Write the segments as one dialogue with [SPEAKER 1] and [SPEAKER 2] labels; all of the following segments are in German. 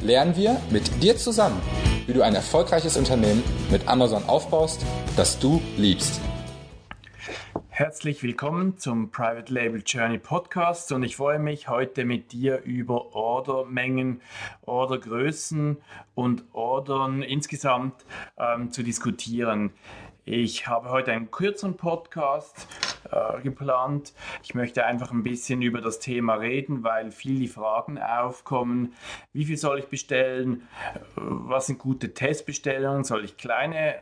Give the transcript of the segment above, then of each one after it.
[SPEAKER 1] lernen wir mit dir zusammen, wie du ein erfolgreiches Unternehmen mit Amazon aufbaust, das du liebst.
[SPEAKER 2] Herzlich willkommen zum Private Label Journey Podcast und ich freue mich heute mit dir über Ordermengen, Ordergrößen und Ordern insgesamt ähm, zu diskutieren. Ich habe heute einen kürzeren Podcast äh, geplant. Ich möchte einfach ein bisschen über das Thema reden, weil viele Fragen aufkommen. Wie viel soll ich bestellen? Was sind gute Testbestellungen? Soll ich kleine äh,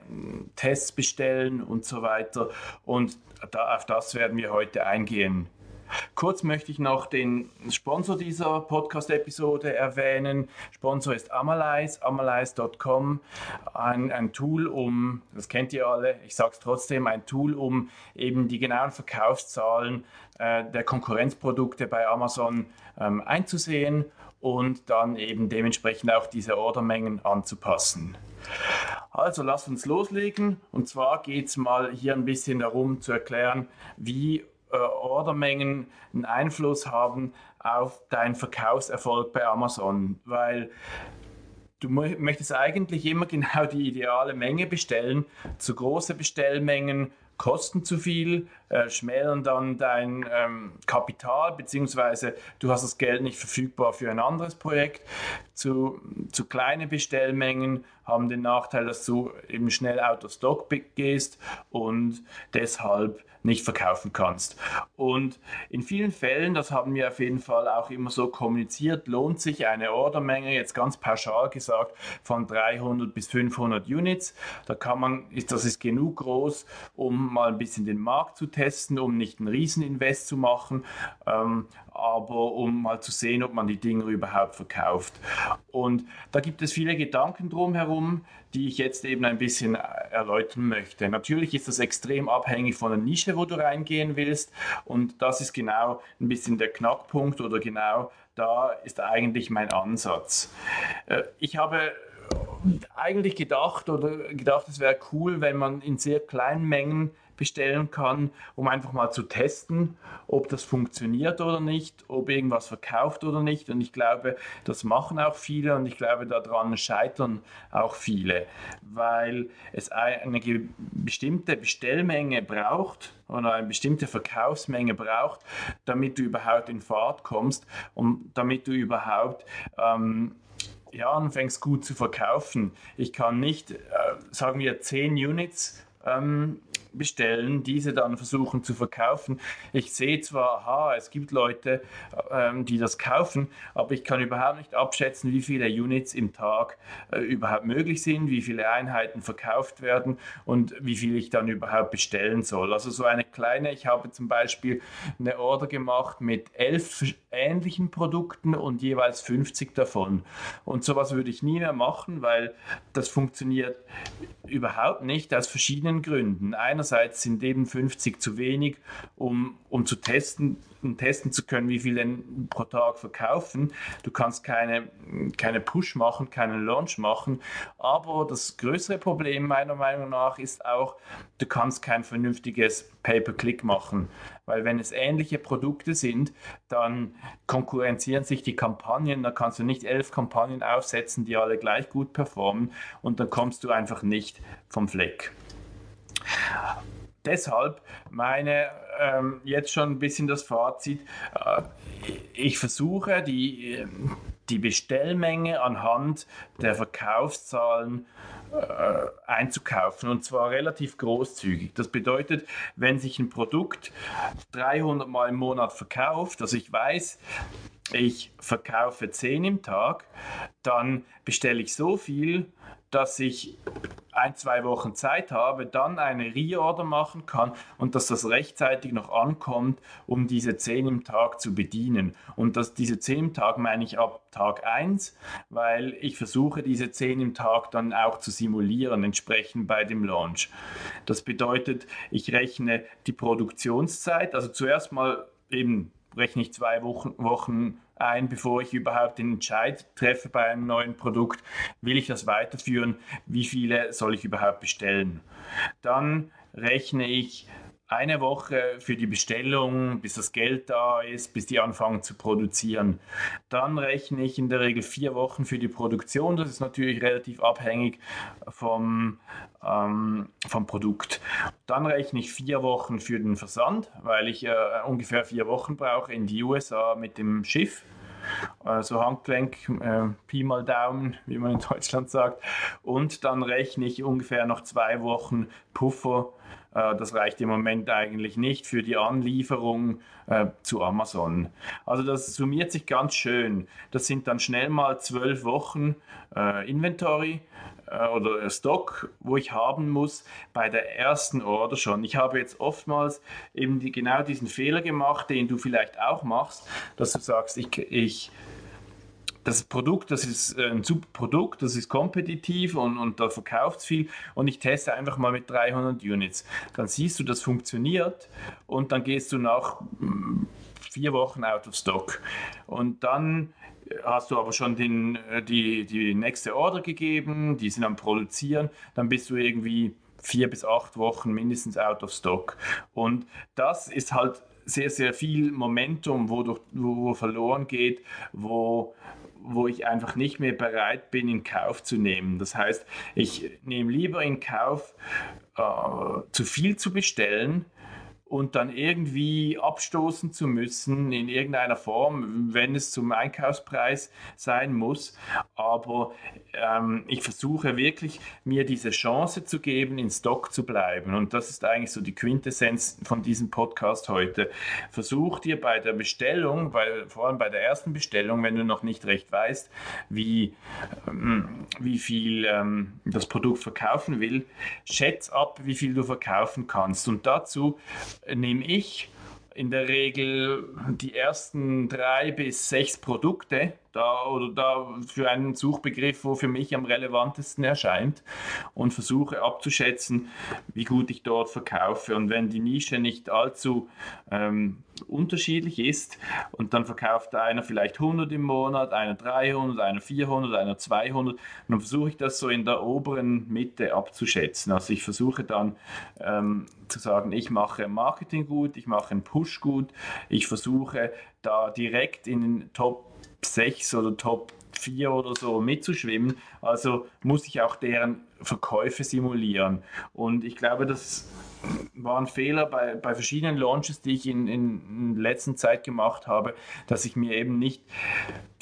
[SPEAKER 2] Tests bestellen und so weiter? Und da, auf das werden wir heute eingehen. Kurz möchte ich noch den Sponsor dieser Podcast-Episode erwähnen. Sponsor ist Amalyze, amalyze.com. Ein, ein Tool, um, das kennt ihr alle, ich sage es trotzdem, ein Tool, um eben die genauen Verkaufszahlen äh, der Konkurrenzprodukte bei Amazon ähm, einzusehen und dann eben dementsprechend auch diese Ordermengen anzupassen. Also lasst uns loslegen und zwar geht es mal hier ein bisschen darum zu erklären, wie äh, Ordermengen einen Einfluss haben auf deinen Verkaufserfolg bei Amazon, weil du möchtest eigentlich immer genau die ideale Menge bestellen. Zu große Bestellmengen kosten zu viel, äh, schmälern dann dein ähm, Kapital, beziehungsweise du hast das Geld nicht verfügbar für ein anderes Projekt. Zu, zu kleine Bestellmengen haben den Nachteil, dass du eben schnell out of stock gehst und deshalb nicht verkaufen kannst. Und in vielen Fällen, das haben wir auf jeden Fall auch immer so kommuniziert, lohnt sich eine Ordermenge, jetzt ganz pauschal gesagt, von 300 bis 500 Units. Da kann man, das ist genug groß, um mal ein bisschen den Markt zu testen, um nicht einen Rieseninvest zu machen, ähm, aber um mal zu sehen, ob man die Dinge überhaupt verkauft. Und da gibt es viele Gedanken drumherum, die ich jetzt eben ein bisschen erläutern möchte. Natürlich ist das extrem abhängig von der Nische, wo du reingehen willst und das ist genau ein bisschen der Knackpunkt oder genau da ist eigentlich mein Ansatz. Äh, ich habe eigentlich gedacht oder gedacht, es wäre cool, wenn man in sehr kleinen Mengen bestellen kann, um einfach mal zu testen, ob das funktioniert oder nicht, ob irgendwas verkauft oder nicht. Und ich glaube, das machen auch viele und ich glaube, daran scheitern auch viele, weil es eine bestimmte Bestellmenge braucht oder eine bestimmte Verkaufsmenge braucht, damit du überhaupt in Fahrt kommst und damit du überhaupt ähm, ja, anfängst gut zu verkaufen. Ich kann nicht, äh, sagen wir, 10 Units ähm, bestellen, diese dann versuchen zu verkaufen. Ich sehe zwar, aha, es gibt Leute, ähm, die das kaufen, aber ich kann überhaupt nicht abschätzen, wie viele Units im Tag äh, überhaupt möglich sind, wie viele Einheiten verkauft werden und wie viel ich dann überhaupt bestellen soll. Also so eine kleine, ich habe zum Beispiel eine Order gemacht mit elf ähnlichen Produkten und jeweils 50 davon. Und sowas würde ich nie mehr machen, weil das funktioniert überhaupt nicht aus verschiedenen Gründen. Einerseits sind eben 50 zu wenig, um, um zu testen, um testen zu können, wie viel denn pro Tag verkaufen. Du kannst keine, keine Push machen, keinen Launch machen. Aber das größere Problem meiner Meinung nach ist auch, du kannst kein vernünftiges Pay-per-Click machen. Weil wenn es ähnliche Produkte sind, dann konkurrenzieren sich die Kampagnen. Da kannst du nicht elf Kampagnen aufsetzen, die alle gleich gut performen. Und dann kommst du einfach nicht vom Fleck deshalb meine ähm, jetzt schon ein bisschen das Fazit. Äh, ich versuche die, die Bestellmenge anhand der Verkaufszahlen äh, einzukaufen und zwar relativ großzügig. Das bedeutet, wenn sich ein Produkt 300 Mal im Monat verkauft, also ich weiß, ich verkaufe 10 im Tag, dann bestelle ich so viel, dass ich ein, zwei Wochen Zeit habe, dann eine Reorder machen kann und dass das rechtzeitig noch ankommt, um diese 10 im Tag zu bedienen. Und dass diese 10 im Tag meine ich ab Tag 1, weil ich versuche, diese 10 im Tag dann auch zu simulieren, entsprechend bei dem Launch. Das bedeutet, ich rechne die Produktionszeit, also zuerst mal eben rechne ich zwei Wochen, Wochen ein, bevor ich überhaupt den Entscheid treffe bei einem neuen Produkt. Will ich das weiterführen? Wie viele soll ich überhaupt bestellen? Dann rechne ich eine Woche für die Bestellung, bis das Geld da ist, bis die anfangen zu produzieren. Dann rechne ich in der Regel vier Wochen für die Produktion. Das ist natürlich relativ abhängig vom, ähm, vom Produkt. Dann rechne ich vier Wochen für den Versand, weil ich äh, ungefähr vier Wochen brauche in die USA mit dem Schiff also Handgelenk, äh, Pi mal Daumen, wie man in Deutschland sagt. Und dann rechne ich ungefähr noch zwei Wochen Puffer das reicht im Moment eigentlich nicht für die Anlieferung äh, zu Amazon. Also das summiert sich ganz schön. Das sind dann schnell mal zwölf Wochen äh, Inventory äh, oder Stock, wo ich haben muss bei der ersten Order schon. Ich habe jetzt oftmals eben die, genau diesen Fehler gemacht, den du vielleicht auch machst, dass du sagst, ich, ich das Produkt, das ist äh, ein super Produkt, das ist kompetitiv und, und da verkauft es viel und ich teste einfach mal mit 300 Units. Dann siehst du, das funktioniert und dann gehst du nach mm, vier Wochen out of stock. Und dann hast du aber schon den, äh, die, die nächste Order gegeben, die sind am Produzieren, dann bist du irgendwie vier bis acht Wochen mindestens out of stock. Und das ist halt sehr, sehr viel Momentum, wo, durch, wo verloren geht, wo wo ich einfach nicht mehr bereit bin, in Kauf zu nehmen. Das heißt, ich nehme lieber in Kauf, äh, zu viel zu bestellen, und dann irgendwie abstoßen zu müssen in irgendeiner Form, wenn es zum Einkaufspreis sein muss. Aber ähm, ich versuche wirklich, mir diese Chance zu geben, in Stock zu bleiben. Und das ist eigentlich so die Quintessenz von diesem Podcast heute. Versuch dir bei der Bestellung, bei, vor allem bei der ersten Bestellung, wenn du noch nicht recht weißt, wie, ähm, wie viel ähm, das Produkt verkaufen will, schätz ab, wie viel du verkaufen kannst. Und dazu nehme ich in der Regel die ersten drei bis sechs Produkte da oder da für einen Suchbegriff, wo für mich am relevantesten erscheint und versuche abzuschätzen, wie gut ich dort verkaufe. Und wenn die Nische nicht allzu ähm, unterschiedlich ist und dann verkauft einer vielleicht 100 im Monat, einer 300, einer 400, einer 200, dann versuche ich das so in der oberen Mitte abzuschätzen. Also ich versuche dann ähm, zu sagen, ich mache Marketing gut, ich mache einen Push gut, ich versuche da direkt in den Top 6 oder Top 4 oder so mitzuschwimmen. Also muss ich auch deren Verkäufe simulieren. Und ich glaube, das war ein Fehler bei, bei verschiedenen Launches, die ich in, in, in letzter Zeit gemacht habe, dass ich mir eben nicht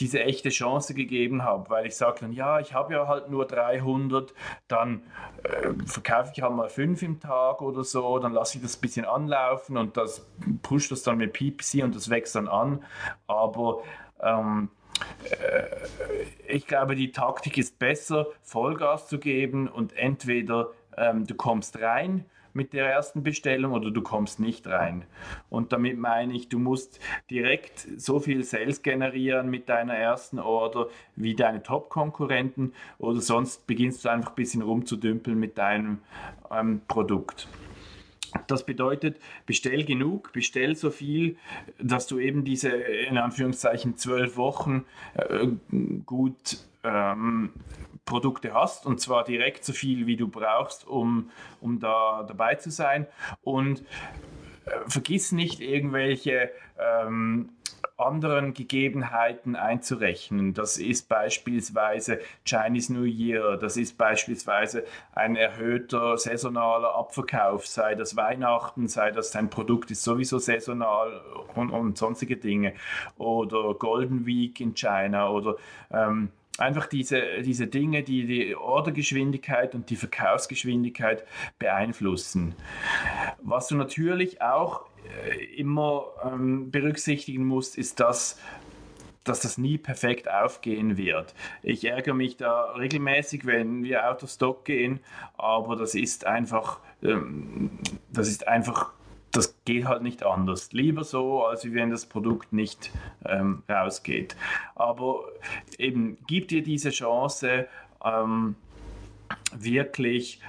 [SPEAKER 2] diese echte Chance gegeben habe, weil ich sage dann, ja, ich habe ja halt nur 300, dann äh, verkaufe ich halt mal 5 im Tag oder so, dann lasse ich das ein bisschen anlaufen und das pusht das dann mit PPC und das wächst dann an. Aber ähm, äh, ich glaube, die Taktik ist besser, Vollgas zu geben und entweder ähm, du kommst rein mit der ersten Bestellung oder du kommst nicht rein. Und damit meine ich, du musst direkt so viel Sales generieren mit deiner ersten Order wie deine Top-Konkurrenten oder sonst beginnst du einfach ein bisschen rumzudümpeln mit deinem ähm, Produkt. Das bedeutet, bestell genug, bestell so viel, dass du eben diese in Anführungszeichen zwölf Wochen äh, gut ähm, Produkte hast und zwar direkt so viel, wie du brauchst, um, um da dabei zu sein. Und äh, vergiss nicht irgendwelche ähm, anderen Gegebenheiten einzurechnen. Das ist beispielsweise Chinese New Year, das ist beispielsweise ein erhöhter saisonaler Abverkauf, sei das Weihnachten, sei das dein Produkt ist sowieso saisonal und, und sonstige Dinge oder Golden Week in China oder ähm, einfach diese, diese Dinge, die die Ordergeschwindigkeit und die Verkaufsgeschwindigkeit beeinflussen. Was du natürlich auch immer ähm, berücksichtigen musst, ist, dass dass das nie perfekt aufgehen wird. Ich ärgere mich da regelmäßig, wenn wir out of stock gehen, aber das ist einfach, ähm, das ist einfach das geht halt nicht anders. Lieber so, als wenn das Produkt nicht ähm, rausgeht. Aber eben, gib dir diese Chance, ähm, wirklich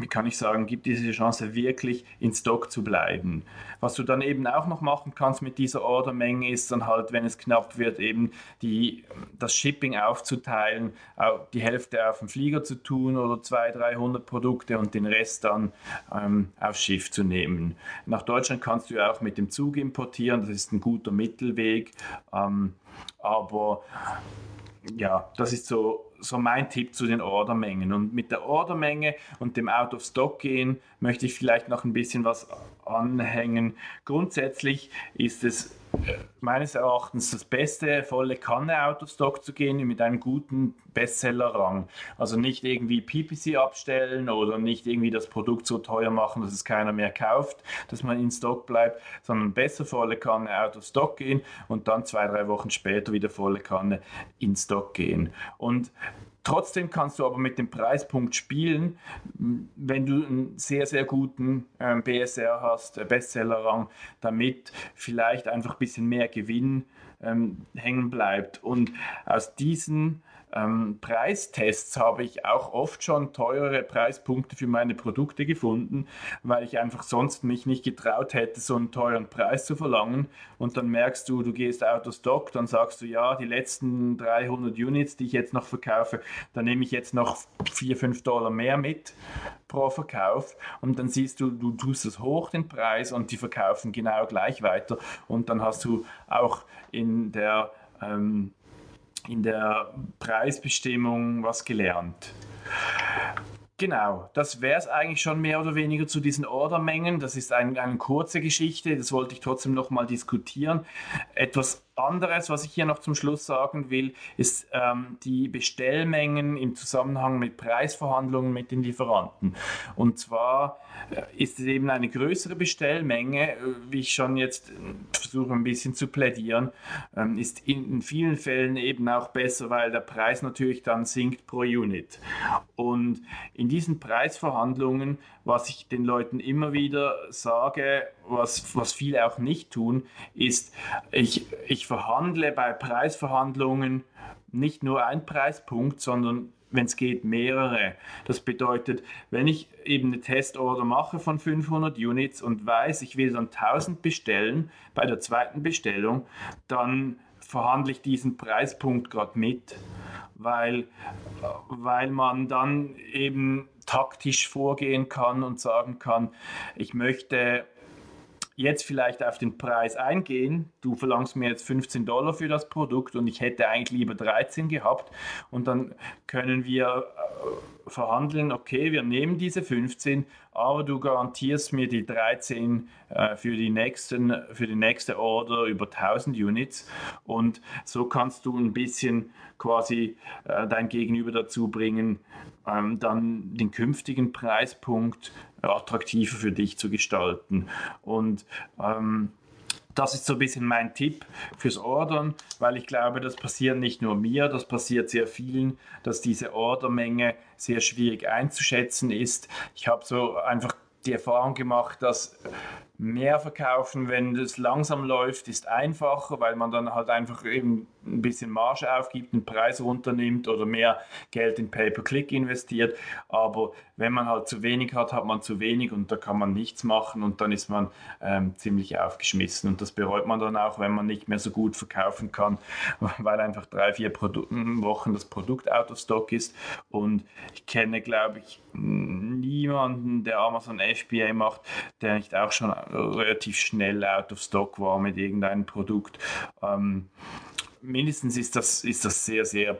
[SPEAKER 2] wie kann ich sagen, gibt diese Chance wirklich in Stock zu bleiben. Was du dann eben auch noch machen kannst mit dieser Ordermenge ist dann halt, wenn es knapp wird, eben die, das Shipping aufzuteilen, die Hälfte auf dem Flieger zu tun oder 200, 300 Produkte und den Rest dann ähm, aufs Schiff zu nehmen. Nach Deutschland kannst du auch mit dem Zug importieren, das ist ein guter Mittelweg, ähm, aber ja, das ist so, so mein Tipp zu den Ordermengen. Und mit der Ordermenge und dem Out of Stock gehen möchte ich vielleicht noch ein bisschen was anhängen. Grundsätzlich ist es meines Erachtens das Beste, volle Kanne Out of Stock zu gehen mit einem guten Bestseller-Rang. Also nicht irgendwie PPC abstellen oder nicht irgendwie das Produkt so teuer machen, dass es keiner mehr kauft, dass man in Stock bleibt, sondern besser volle Kanne Out of Stock gehen und dann zwei, drei Wochen später wieder volle Kanne in Stock gehen. Und Trotzdem kannst du aber mit dem Preispunkt spielen, wenn du einen sehr, sehr guten ähm, BSR hast, äh, Bestsellerrang, damit vielleicht einfach ein bisschen mehr Gewinn ähm, hängen bleibt. Und aus diesen ähm, Preistests habe ich auch oft schon teurere Preispunkte für meine Produkte gefunden, weil ich einfach sonst mich nicht getraut hätte, so einen teuren Preis zu verlangen. Und dann merkst du, du gehst out stock, dann sagst du, ja, die letzten 300 Units, die ich jetzt noch verkaufe, da nehme ich jetzt noch 4, 5 Dollar mehr mit pro Verkauf. Und dann siehst du, du tust es hoch, den Preis, und die verkaufen genau gleich weiter. Und dann hast du auch in der ähm, in der Preisbestimmung was gelernt. Genau, das wäre es eigentlich schon mehr oder weniger zu diesen Ordermengen. Das ist ein, eine kurze Geschichte, das wollte ich trotzdem nochmal diskutieren. Etwas anderes, was ich hier noch zum Schluss sagen will, ist ähm, die Bestellmengen im Zusammenhang mit Preisverhandlungen mit den Lieferanten. Und zwar äh, ist es eben eine größere Bestellmenge, äh, wie ich schon jetzt äh, versuche ein bisschen zu plädieren, ähm, ist in, vielen Fällen eben auch besser, weil der Preis natürlich dann sinkt pro Unit. Und in diesen Preisverhandlungen, was ich den Leuten immer wieder sage, was, was viele auch nicht tun, ist, ich, ich verhandle bei Preisverhandlungen nicht nur ein Preispunkt, sondern wenn es geht, mehrere. Das bedeutet, wenn ich eben eine Testorder mache von 500 Units und weiß, ich will dann 1000 bestellen bei der zweiten Bestellung, dann verhandle ich diesen Preispunkt gerade mit, weil, weil man dann eben taktisch vorgehen kann und sagen kann, ich möchte jetzt vielleicht auf den Preis eingehen. Du verlangst mir jetzt 15 Dollar für das Produkt und ich hätte eigentlich lieber 13 gehabt. Und dann können wir äh, verhandeln, okay, wir nehmen diese 15, aber du garantierst mir die 13 äh, für, die nächsten, für die nächste Order über 1000 Units. Und so kannst du ein bisschen quasi äh, dein Gegenüber dazu bringen, ähm, dann den künftigen Preispunkt attraktiver für dich zu gestalten. Und ähm, das ist so ein bisschen mein Tipp fürs Ordern, weil ich glaube, das passiert nicht nur mir, das passiert sehr vielen, dass diese Ordermenge sehr schwierig einzuschätzen ist. Ich habe so einfach die Erfahrung gemacht, dass mehr verkaufen, wenn es langsam läuft, ist einfacher, weil man dann halt einfach eben ein bisschen Marge aufgibt, den Preis runternimmt oder mehr Geld in Pay-per-Click investiert. Aber wenn man halt zu wenig hat, hat man zu wenig und da kann man nichts machen und dann ist man ähm, ziemlich aufgeschmissen. Und das bereut man dann auch, wenn man nicht mehr so gut verkaufen kann, weil einfach drei, vier Produ Wochen das Produkt out of stock ist. Und ich kenne, glaube ich, niemanden, der Amazon FBA macht, der nicht auch schon relativ schnell out of stock war mit irgendeinem Produkt. Ähm, mindestens ist das, ist das sehr, sehr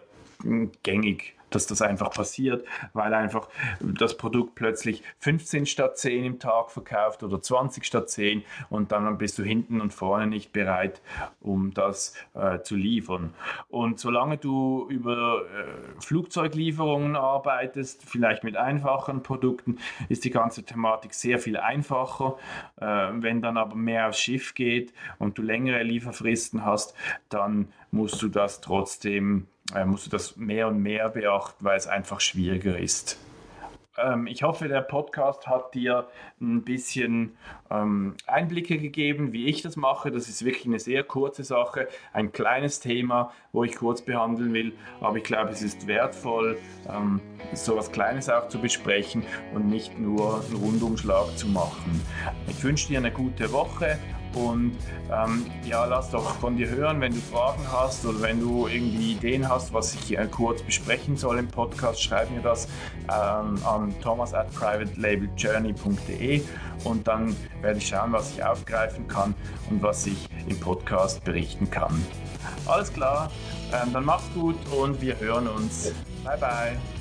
[SPEAKER 2] gängig dass das einfach passiert, weil einfach das Produkt plötzlich 15 statt 10 im Tag verkauft oder 20 statt 10 und dann bist du hinten und vorne nicht bereit, um das äh, zu liefern. Und solange du über äh, Flugzeuglieferungen arbeitest, vielleicht mit einfachen Produkten, ist die ganze Thematik sehr viel einfacher. Äh, wenn dann aber mehr aufs Schiff geht und du längere Lieferfristen hast, dann musst du das trotzdem, musst du das mehr und mehr beachten, weil es einfach schwieriger ist. Ähm, ich hoffe, der Podcast hat dir ein bisschen ähm, Einblicke gegeben, wie ich das mache. Das ist wirklich eine sehr kurze Sache, ein kleines Thema, wo ich kurz behandeln will. Aber ich glaube, es ist wertvoll, ähm, so etwas Kleines auch zu besprechen und nicht nur einen Rundumschlag zu machen. Ich wünsche dir eine gute Woche und ähm, ja, lass doch von dir hören, wenn du Fragen hast oder wenn du irgendwie Ideen hast, was ich äh, kurz besprechen soll im Podcast, schreib mir das ähm, an thomas at privatelabeljourney.de und dann werde ich schauen, was ich aufgreifen kann und was ich im Podcast berichten kann. Alles klar, ähm, dann mach's gut und wir hören uns. Bye bye.